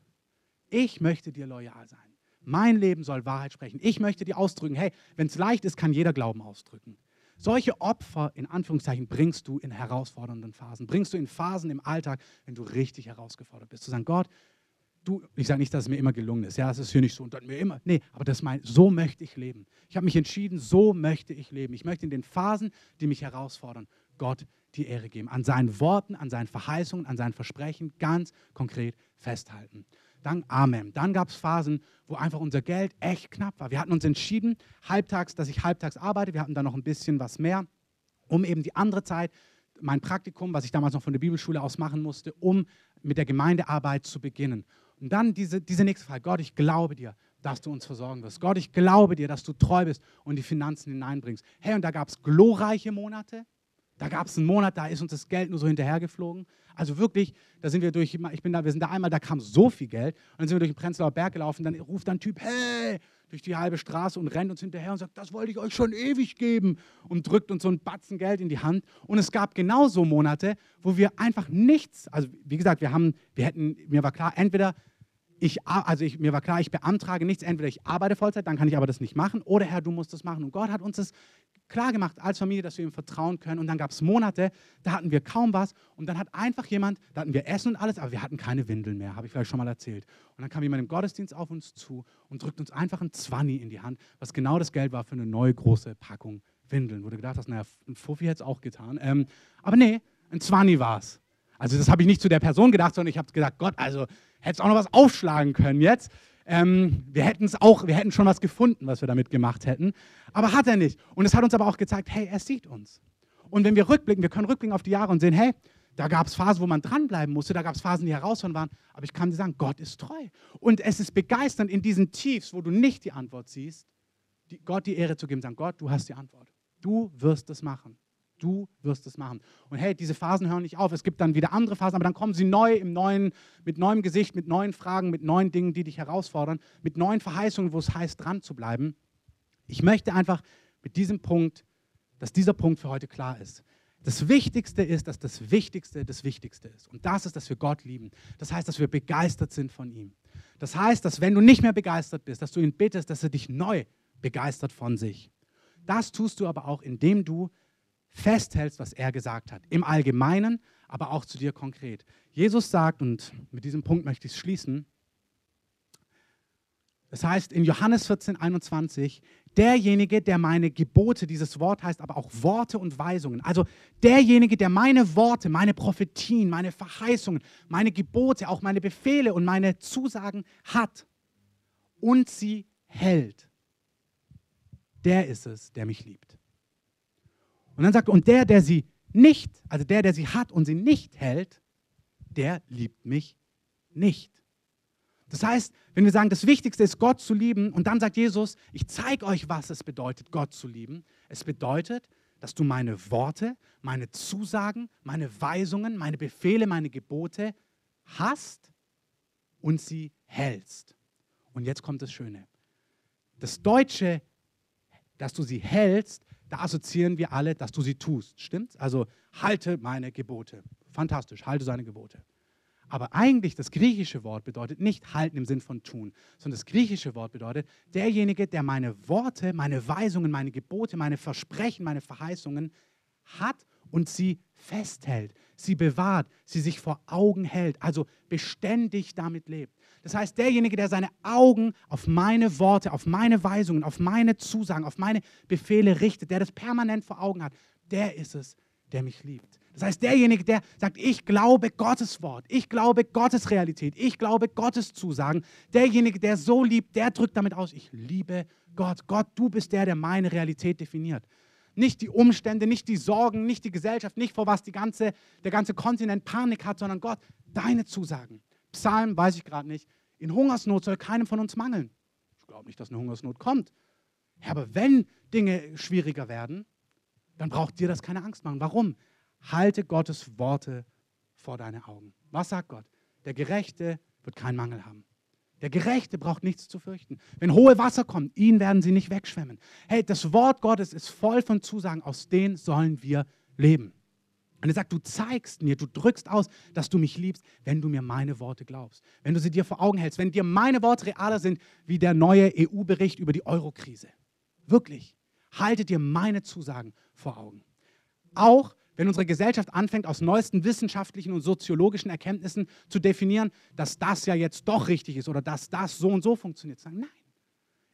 Ich möchte dir loyal sein. Mein Leben soll Wahrheit sprechen. Ich möchte dir ausdrücken, hey, wenn es leicht ist, kann jeder Glauben ausdrücken. Solche Opfer, in Anführungszeichen, bringst du in herausfordernden Phasen. Bringst du in Phasen im Alltag, wenn du richtig herausgefordert bist. Zu sagen, Gott, du, ich sage nicht, dass es mir immer gelungen ist. Ja, es ist hier nicht so und dann mir immer. Nee, aber das mein, so möchte ich leben. Ich habe mich entschieden, so möchte ich leben. Ich möchte in den Phasen, die mich herausfordern, Gott die Ehre geben. An seinen Worten, an seinen Verheißungen, an seinen Versprechen ganz konkret festhalten. Dann Amen. Dann gab es Phasen, wo einfach unser Geld echt knapp war. Wir hatten uns entschieden, halbtags, dass ich halbtags arbeite. Wir hatten dann noch ein bisschen was mehr, um eben die andere Zeit, mein Praktikum, was ich damals noch von der Bibelschule aus machen musste, um mit der Gemeindearbeit zu beginnen. Und dann diese, diese nächste Frage, Gott, ich glaube dir, dass du uns versorgen wirst. Gott, ich glaube dir, dass du treu bist und die Finanzen hineinbringst. Hey, und da gab es glorreiche Monate, Da gab es einen Monat, da ist uns das Geld nur so hinterhergeflogen. Also wirklich, da sind wir durch, ich bin da, wir sind da einmal, da kam so viel Geld. Und dann sind wir durch den Prenzlauer Berg gelaufen, dann ruft ein Typ, hey, durch die halbe Straße und rennt uns hinterher und sagt, das wollte ich euch schon ewig geben und drückt uns so ein Batzen Geld in die Hand. Und es gab genauso Monate, wo wir einfach nichts, also wie gesagt, wir haben, wir hätten, mir war klar, entweder ich, also ich, mir war klar, ich beantrage nichts, entweder ich arbeite Vollzeit, dann kann ich aber das nicht machen, oder Herr, du musst das machen. Und Gott hat uns das klar gemacht als Familie, dass wir ihm vertrauen können. Und dann gab es Monate, da hatten wir kaum was. Und dann hat einfach jemand, da hatten wir Essen und alles, aber wir hatten keine Windeln mehr, habe ich vielleicht schon mal erzählt. Und dann kam jemand im Gottesdienst auf uns zu und drückt uns einfach ein Zwanni in die Hand, was genau das Geld war für eine neue große Packung Windeln. Du gedacht hast, naja, ein Fuffi hätte es auch getan. Ähm, aber nee, ein Zwanni war es. Also das habe ich nicht zu der Person gedacht, sondern ich habe gesagt, Gott, also hättest auch noch was aufschlagen können jetzt. Ähm, wir hätten es auch, wir hätten schon was gefunden, was wir damit gemacht hätten. Aber hat er nicht. Und es hat uns aber auch gezeigt, hey, er sieht uns. Und wenn wir rückblicken, wir können rückblicken auf die Jahre und sehen, hey, da gab es Phasen, wo man dranbleiben musste, da gab es Phasen, die herausfordernd waren. Aber ich kann dir sagen, Gott ist treu. Und es ist begeisternd in diesen Tiefs, wo du nicht die Antwort siehst, die, Gott die Ehre zu geben, sagen, Gott, du hast die Antwort. Du wirst es machen. Du wirst es machen. Und hey, diese Phasen hören nicht auf. Es gibt dann wieder andere Phasen, aber dann kommen sie neu im neuen, mit neuem Gesicht, mit neuen Fragen, mit neuen Dingen, die dich herausfordern, mit neuen Verheißungen, wo es heißt, dran zu bleiben. Ich möchte einfach mit diesem Punkt, dass dieser Punkt für heute klar ist. Das Wichtigste ist, dass das Wichtigste das Wichtigste ist. Und das ist, dass wir Gott lieben. Das heißt, dass wir begeistert sind von ihm. Das heißt, dass wenn du nicht mehr begeistert bist, dass du ihn bittest, dass er dich neu begeistert von sich. Das tust du aber auch, indem du festhältst, was er gesagt hat. Im Allgemeinen, aber auch zu dir konkret. Jesus sagt, und mit diesem Punkt möchte ich schließen, das heißt in Johannes 14, 21, derjenige, der meine Gebote, dieses Wort heißt aber auch Worte und Weisungen, also derjenige, der meine Worte, meine Prophetien, meine Verheißungen, meine Gebote, auch meine Befehle und meine Zusagen hat und sie hält, der ist es, der mich liebt. Und dann sagt er, und der, der sie nicht, also der, der sie hat und sie nicht hält, der liebt mich nicht. Das heißt, wenn wir sagen, das Wichtigste ist, Gott zu lieben, und dann sagt Jesus, ich zeige euch, was es bedeutet, Gott zu lieben. Es bedeutet, dass du meine Worte, meine Zusagen, meine Weisungen, meine Befehle, meine Gebote hast und sie hältst. Und jetzt kommt das Schöne. Das Deutsche, dass du sie hältst, da assoziieren wir alle, dass du sie tust. Stimmt's? Also halte meine Gebote. Fantastisch, halte seine Gebote. Aber eigentlich das griechische Wort bedeutet nicht halten im Sinn von tun, sondern das griechische Wort bedeutet derjenige, der meine Worte, meine Weisungen, meine Gebote, meine Versprechen, meine Verheißungen hat und sie festhält, sie bewahrt, sie sich vor Augen hält, also beständig damit lebt. Das heißt, derjenige, der seine Augen auf meine Worte, auf meine Weisungen, auf meine Zusagen, auf meine Befehle richtet, der das permanent vor Augen hat, der ist es, der mich liebt. Das heißt, derjenige, der sagt, ich glaube Gottes Wort, ich glaube Gottes Realität, ich glaube Gottes Zusagen, derjenige, der so liebt, der drückt damit aus, ich liebe Gott. Gott, du bist der, der meine Realität definiert. Nicht die Umstände, nicht die Sorgen, nicht die Gesellschaft, nicht vor was ganze, der ganze Kontinent Panik hat, sondern Gott, deine Zusagen. Psalm, weiß ich gerade nicht. In Hungersnot soll keinem von uns mangeln. Ich glaube nicht, dass eine Hungersnot kommt. Ja, aber wenn Dinge schwieriger werden, dann braucht dir das keine Angst machen. Warum? Halte Gottes Worte vor deine Augen. Was sagt Gott? Der Gerechte wird keinen Mangel haben. Der Gerechte braucht nichts zu fürchten. Wenn hohe Wasser kommen, ihn werden sie nicht wegschwemmen. Hey, das Wort Gottes ist voll von Zusagen, aus denen sollen wir leben. Und er sagt, du zeigst mir, du drückst aus, dass du mich liebst, wenn du mir meine Worte glaubst. Wenn du sie dir vor Augen hältst, wenn dir meine Worte realer sind wie der neue EU-Bericht über die Eurokrise. Wirklich, halte dir meine Zusagen vor Augen. Auch wenn unsere Gesellschaft anfängt, aus neuesten wissenschaftlichen und soziologischen Erkenntnissen zu definieren, dass das ja jetzt doch richtig ist oder dass das so und so funktioniert, sagen, nein,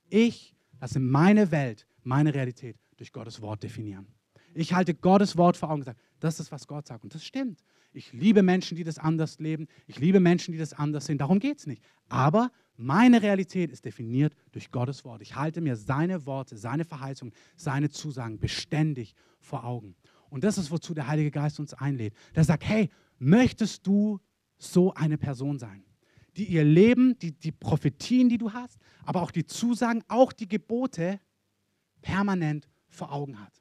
ich lasse meine Welt, meine Realität durch Gottes Wort definieren. Ich halte Gottes Wort vor Augen sage, das ist, was Gott sagt. Und das stimmt. Ich liebe Menschen, die das anders leben. Ich liebe Menschen, die das anders sehen. Darum geht es nicht. Aber meine Realität ist definiert durch Gottes Wort. Ich halte mir seine Worte, seine Verheißungen, seine Zusagen beständig vor Augen. Und das ist, wozu der Heilige Geist uns einlädt. Der sagt, hey, möchtest du so eine Person sein? Die ihr Leben, die, die Prophetien, die du hast, aber auch die Zusagen, auch die Gebote permanent vor Augen hat.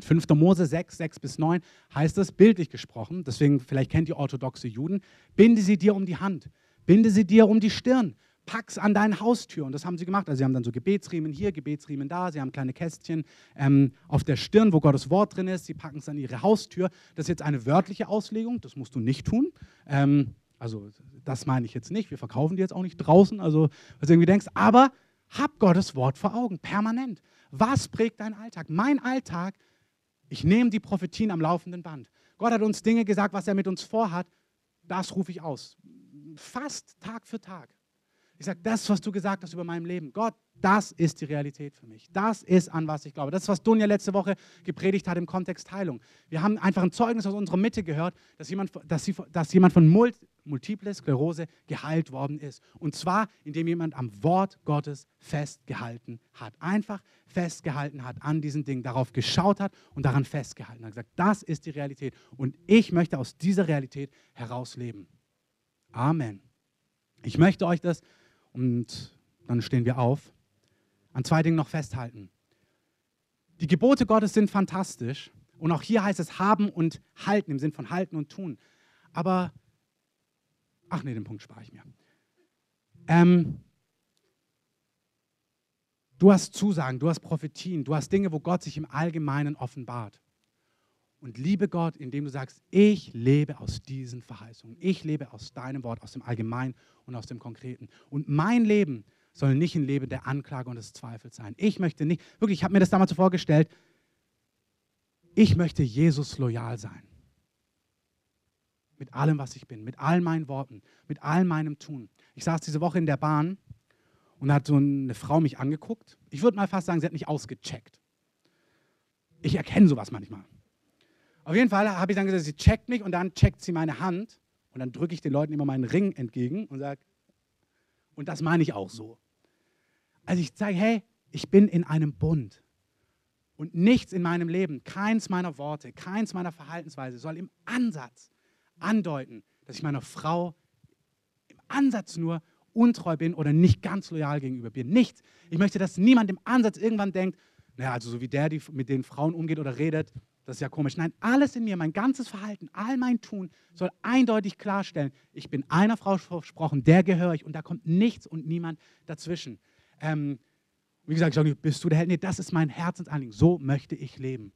In 5. Mose 6, 6 bis 9 heißt es, bildlich gesprochen, deswegen vielleicht kennt ihr orthodoxe Juden, binde sie dir um die Hand, binde sie dir um die Stirn, pack's an deine Haustür. Und das haben sie gemacht. Also sie haben dann so Gebetsriemen hier, Gebetsriemen da, sie haben kleine Kästchen ähm, auf der Stirn, wo Gottes Wort drin ist. Sie packen es an ihre Haustür. Das ist jetzt eine wörtliche Auslegung, das musst du nicht tun. Ähm, also das meine ich jetzt nicht. Wir verkaufen die jetzt auch nicht draußen, also was du irgendwie denkst. Aber hab Gottes Wort vor Augen, permanent. Was prägt dein Alltag? Mein Alltag, ich nehme die Prophetien am laufenden Band. Gott hat uns Dinge gesagt, was er mit uns vorhat. Das rufe ich aus. Fast Tag für Tag. Ich sage, das, was du gesagt hast über mein Leben, Gott, das ist die Realität für mich. Das ist, an was ich glaube. Das ist, was Dunja letzte Woche gepredigt hat im Kontext Heilung. Wir haben einfach ein Zeugnis aus unserer Mitte gehört, dass jemand, dass sie, dass jemand von Multiple Sklerose geheilt worden ist. Und zwar, indem jemand am Wort Gottes festgehalten hat. Einfach festgehalten hat an diesen Dingen, darauf geschaut hat und daran festgehalten hat. Gesagt, das ist die Realität. Und ich möchte aus dieser Realität herausleben. Amen. Ich möchte euch das und dann stehen wir auf. An zwei Dingen noch festhalten. Die Gebote Gottes sind fantastisch. Und auch hier heißt es haben und halten im Sinn von halten und tun. Aber, ach nee, den Punkt spare ich mir. Ähm, du hast Zusagen, du hast Prophetien, du hast Dinge, wo Gott sich im Allgemeinen offenbart. Und liebe Gott, indem du sagst, ich lebe aus diesen Verheißungen. Ich lebe aus deinem Wort, aus dem Allgemeinen und aus dem Konkreten. Und mein Leben soll nicht ein Leben der Anklage und des Zweifels sein. Ich möchte nicht, wirklich, ich habe mir das damals so vorgestellt, ich möchte Jesus loyal sein. Mit allem, was ich bin, mit all meinen Worten, mit all meinem Tun. Ich saß diese Woche in der Bahn und hat so eine Frau mich angeguckt. Ich würde mal fast sagen, sie hat mich ausgecheckt. Ich erkenne sowas manchmal. Auf jeden Fall habe ich dann gesagt, sie checkt mich und dann checkt sie meine Hand und dann drücke ich den Leuten immer meinen Ring entgegen und sage, und das meine ich auch so. Also ich sage, hey, ich bin in einem Bund. Und nichts in meinem Leben, keins meiner Worte, keins meiner Verhaltensweise soll im Ansatz andeuten, dass ich meiner Frau im Ansatz nur untreu bin oder nicht ganz loyal gegenüber bin. Nichts. Ich möchte, dass niemand im Ansatz irgendwann denkt, naja, also so wie der, die mit den Frauen umgeht oder redet, das ist ja komisch. Nein, alles in mir, mein ganzes Verhalten, all mein Tun soll eindeutig klarstellen, ich bin einer Frau versprochen, der gehöre ich und da kommt nichts und niemand dazwischen. Ähm, wie gesagt, ich sage bist du der Held? Nee, das ist mein Herzensanliegen. So möchte ich leben.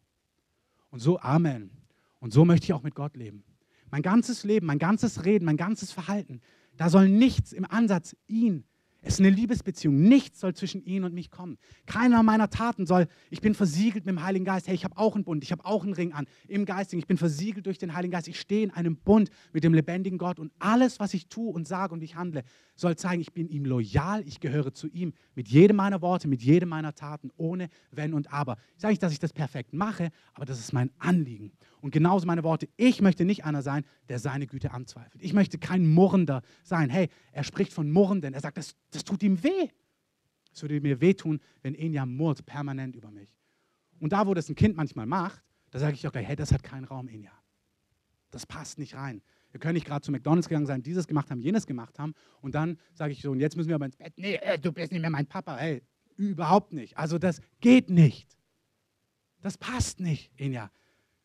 Und so, Amen. Und so möchte ich auch mit Gott leben. Mein ganzes Leben, mein ganzes Reden, mein ganzes Verhalten, da soll nichts im Ansatz ihn es ist eine Liebesbeziehung. Nichts soll zwischen ihnen und mich kommen. Keiner meiner Taten soll, ich bin versiegelt mit dem Heiligen Geist. Hey, ich habe auch einen Bund, ich habe auch einen Ring an. Im Geistigen, ich bin versiegelt durch den Heiligen Geist. Ich stehe in einem Bund mit dem lebendigen Gott. Und alles, was ich tue und sage und ich handle, soll zeigen, ich bin ihm loyal, ich gehöre zu ihm. Mit jedem meiner Worte, mit jedem meiner Taten, ohne Wenn und Aber. Ich sage nicht, dass ich das perfekt mache, aber das ist mein Anliegen. Und genauso meine Worte, ich möchte nicht einer sein, der seine Güte anzweifelt. Ich möchte kein Murrender sein. Hey, er spricht von Murrenden. Er sagt, das, das tut ihm weh. Es würde mir wehtun, wenn Enya murrt permanent über mich. Und da, wo das ein Kind manchmal macht, da sage ich auch gleich, hey, das hat keinen Raum, Enya. Das passt nicht rein. Wir können nicht gerade zu McDonalds gegangen sein, dieses gemacht haben, jenes gemacht haben. Und dann sage ich so, und jetzt müssen wir aber ins Bett. Nee, äh, du bist nicht mehr mein Papa. Hey, überhaupt nicht. Also das geht nicht. Das passt nicht, Enya.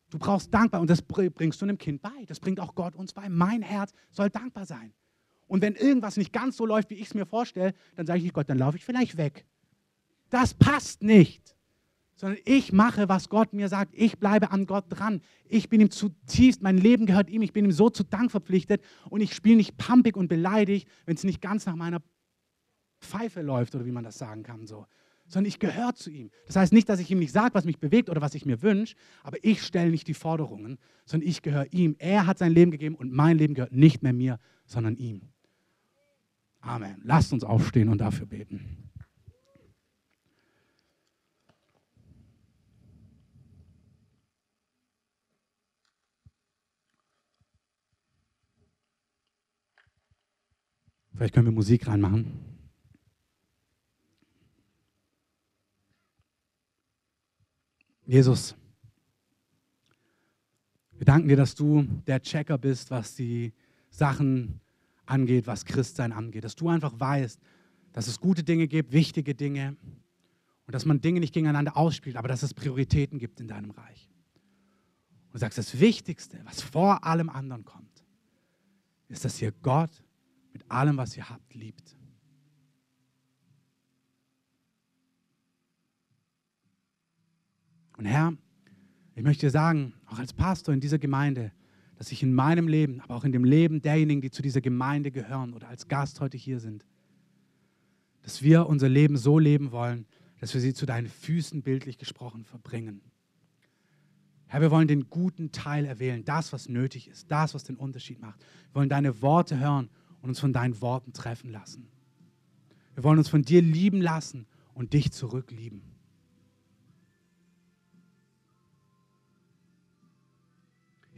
Du brauchst dankbar und das bringst du einem Kind bei. Das bringt auch Gott uns bei. Mein Herz soll dankbar sein. Und wenn irgendwas nicht ganz so läuft, wie ich es mir vorstelle, dann sage ich nicht Gott, dann laufe ich vielleicht weg. Das passt nicht. Sondern ich mache, was Gott mir sagt. Ich bleibe an Gott dran. Ich bin ihm zutiefst, mein Leben gehört ihm. Ich bin ihm so zu Dank verpflichtet. Und ich spiele nicht pampig und beleidigt, wenn es nicht ganz nach meiner Pfeife läuft oder wie man das sagen kann. So sondern ich gehöre zu ihm. Das heißt nicht, dass ich ihm nicht sage, was mich bewegt oder was ich mir wünsche, aber ich stelle nicht die Forderungen, sondern ich gehöre ihm. Er hat sein Leben gegeben und mein Leben gehört nicht mehr mir, sondern ihm. Amen. Lasst uns aufstehen und dafür beten. Vielleicht können wir Musik reinmachen. Jesus, wir danken dir, dass du der Checker bist, was die Sachen angeht, was Christsein angeht. Dass du einfach weißt, dass es gute Dinge gibt, wichtige Dinge Und dass man Dinge nicht gegeneinander ausspielt, aber dass es Prioritäten gibt in deinem Reich. Und du sagst, das Wichtigste, was vor allem anderen kommt, ist, dass ihr Gott mit allem, was ihr habt, liebt. Und Herr, ich möchte dir sagen, auch als Pastor in dieser Gemeinde, dass ich in meinem Leben, aber auch in dem Leben derjenigen, die zu dieser Gemeinde gehören oder als Gast heute hier sind, dass wir unser Leben so leben wollen, dass wir sie zu deinen Füßen bildlich gesprochen verbringen. Herr, wir wollen den guten Teil erwählen, das, was nötig ist, das, was den Unterschied macht. Wir wollen deine Worte hören und uns von deinen Worten treffen lassen. Wir wollen uns von dir lieben lassen und dich zurücklieben.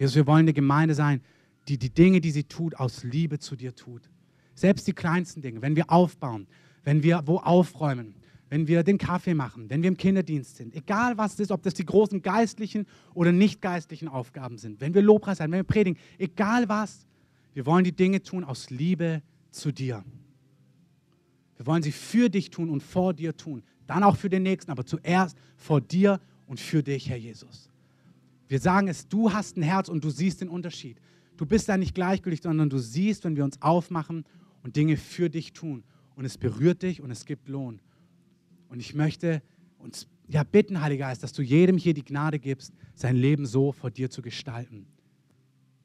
Jesus, wir wollen eine Gemeinde sein, die die Dinge, die sie tut, aus Liebe zu dir tut. Selbst die kleinsten Dinge, wenn wir aufbauen, wenn wir wo aufräumen, wenn wir den Kaffee machen, wenn wir im Kinderdienst sind, egal was es ist, ob das die großen geistlichen oder nicht geistlichen Aufgaben sind, wenn wir Lobpreis sein, wenn wir predigen, egal was, wir wollen die Dinge tun aus Liebe zu dir. Wir wollen sie für dich tun und vor dir tun, dann auch für den Nächsten, aber zuerst vor dir und für dich, Herr Jesus. Wir sagen es, du hast ein Herz und du siehst den Unterschied. Du bist da nicht gleichgültig, sondern du siehst, wenn wir uns aufmachen und Dinge für dich tun. Und es berührt dich und es gibt Lohn. Und ich möchte uns ja bitten, Heiliger Geist, dass du jedem hier die Gnade gibst, sein Leben so vor dir zu gestalten.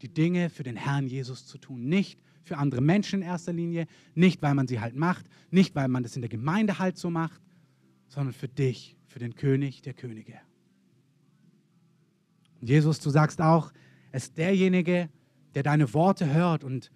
Die Dinge für den Herrn Jesus zu tun. Nicht für andere Menschen in erster Linie, nicht weil man sie halt macht, nicht weil man das in der Gemeinde halt so macht, sondern für dich, für den König der Könige. Jesus, du sagst auch, es ist derjenige, der deine Worte hört und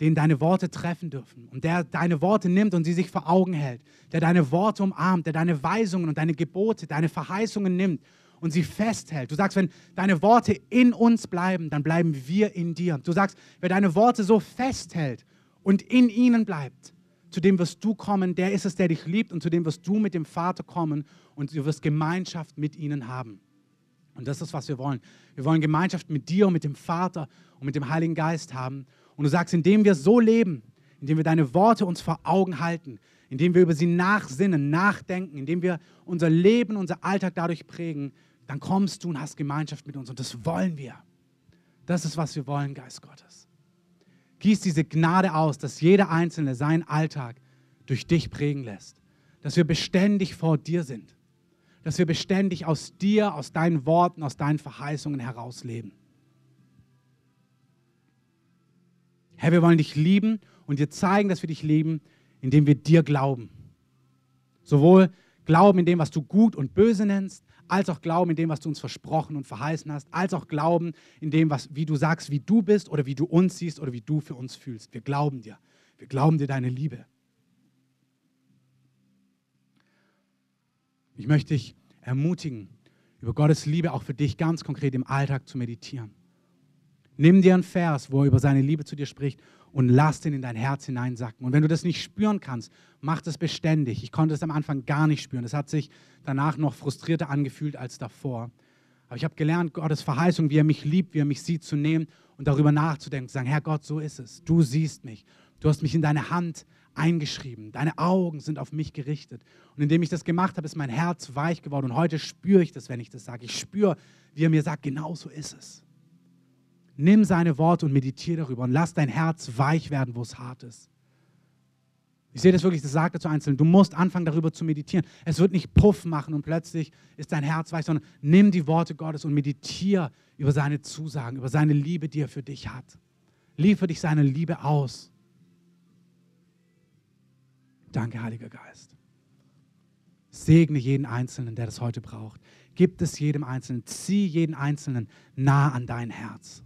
den deine Worte treffen dürfen und der deine Worte nimmt und sie sich vor Augen hält, der deine Worte umarmt, der deine Weisungen und deine Gebote, deine Verheißungen nimmt und sie festhält. Du sagst, wenn deine Worte in uns bleiben, dann bleiben wir in dir. Du sagst, wer deine Worte so festhält und in ihnen bleibt, zu dem wirst du kommen, der ist es, der dich liebt und zu dem wirst du mit dem Vater kommen und du wirst Gemeinschaft mit ihnen haben. Und das ist, was wir wollen. Wir wollen Gemeinschaft mit dir und mit dem Vater und mit dem Heiligen Geist haben. Und du sagst, indem wir so leben, indem wir deine Worte uns vor Augen halten, indem wir über sie nachsinnen, nachdenken, indem wir unser Leben, unser Alltag dadurch prägen, dann kommst du und hast Gemeinschaft mit uns. Und das wollen wir. Das ist, was wir wollen, Geist Gottes. Gieß diese Gnade aus, dass jeder Einzelne seinen Alltag durch dich prägen lässt. Dass wir beständig vor dir sind dass wir beständig aus dir, aus deinen Worten, aus deinen Verheißungen heraus leben. Herr, wir wollen dich lieben und dir zeigen, dass wir dich lieben, indem wir dir glauben. Sowohl Glauben in dem, was du gut und böse nennst, als auch Glauben in dem, was du uns versprochen und verheißen hast, als auch Glauben in dem, was, wie du sagst, wie du bist oder wie du uns siehst oder wie du für uns fühlst. Wir glauben dir. Wir glauben dir deine Liebe. Ich möchte dich ermutigen, über Gottes Liebe auch für dich ganz konkret im Alltag zu meditieren. Nimm dir einen Vers, wo er über seine Liebe zu dir spricht und lass den in dein Herz hineinsacken. Und wenn du das nicht spüren kannst, mach das beständig. Ich konnte es am Anfang gar nicht spüren. Es hat sich danach noch frustrierter angefühlt als davor. Aber ich habe gelernt, Gottes Verheißung, wie er mich liebt, wie er mich sieht, zu nehmen und darüber nachzudenken, zu sagen, Herr Gott, so ist es. Du siehst mich. Du hast mich in deine Hand eingeschrieben. Deine Augen sind auf mich gerichtet. Und indem ich das gemacht habe, ist mein Herz weich geworden. Und heute spüre ich das, wenn ich das sage. Ich spüre, wie er mir sagt, genau so ist es. Nimm seine Worte und meditiere darüber und lass dein Herz weich werden, wo es hart ist. Ich sehe das wirklich, das sagt er zu Einzelnen. Du musst anfangen, darüber zu meditieren. Es wird nicht Puff machen und plötzlich ist dein Herz weich, sondern nimm die Worte Gottes und meditiere über seine Zusagen, über seine Liebe, die er für dich hat. Liefere dich seine Liebe aus. Danke, Heiliger Geist. Segne jeden Einzelnen, der das heute braucht. Gib es jedem Einzelnen. Zieh jeden Einzelnen nah an dein Herz.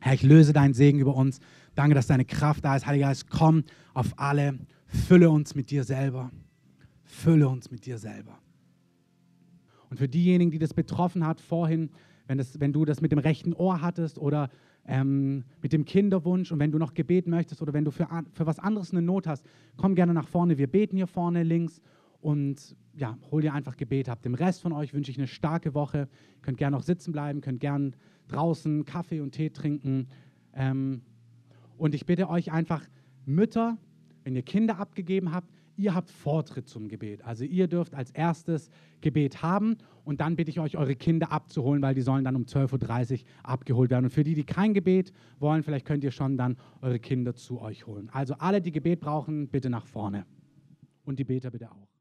Herr, ich löse deinen Segen über uns. Danke, dass deine Kraft da ist. Heiliger Geist, komm auf alle. Fülle uns mit dir selber. Fülle uns mit dir selber. Und für diejenigen, die das betroffen hat vorhin, wenn, das, wenn du das mit dem rechten Ohr hattest oder ähm, mit dem Kinderwunsch und wenn du noch Gebet möchtest oder wenn du für, für was anderes eine Not hast, komm gerne nach vorne. Wir beten hier vorne links und ja, hol dir einfach Gebet ab. Dem Rest von euch wünsche ich eine starke Woche. Ihr könnt gerne noch sitzen bleiben, könnt gerne draußen Kaffee und Tee trinken. Ähm, und ich bitte euch einfach, Mütter, wenn ihr Kinder abgegeben habt, ihr habt Vortritt zum Gebet. Also ihr dürft als erstes Gebet haben und dann bitte ich euch, eure Kinder abzuholen, weil die sollen dann um 12.30 Uhr abgeholt werden. Und für die, die kein Gebet wollen, vielleicht könnt ihr schon dann eure Kinder zu euch holen. Also alle, die Gebet brauchen, bitte nach vorne. Und die Beter bitte auch.